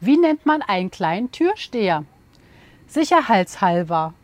Wie nennt man einen kleinen Türsteher? Sicherheitshalber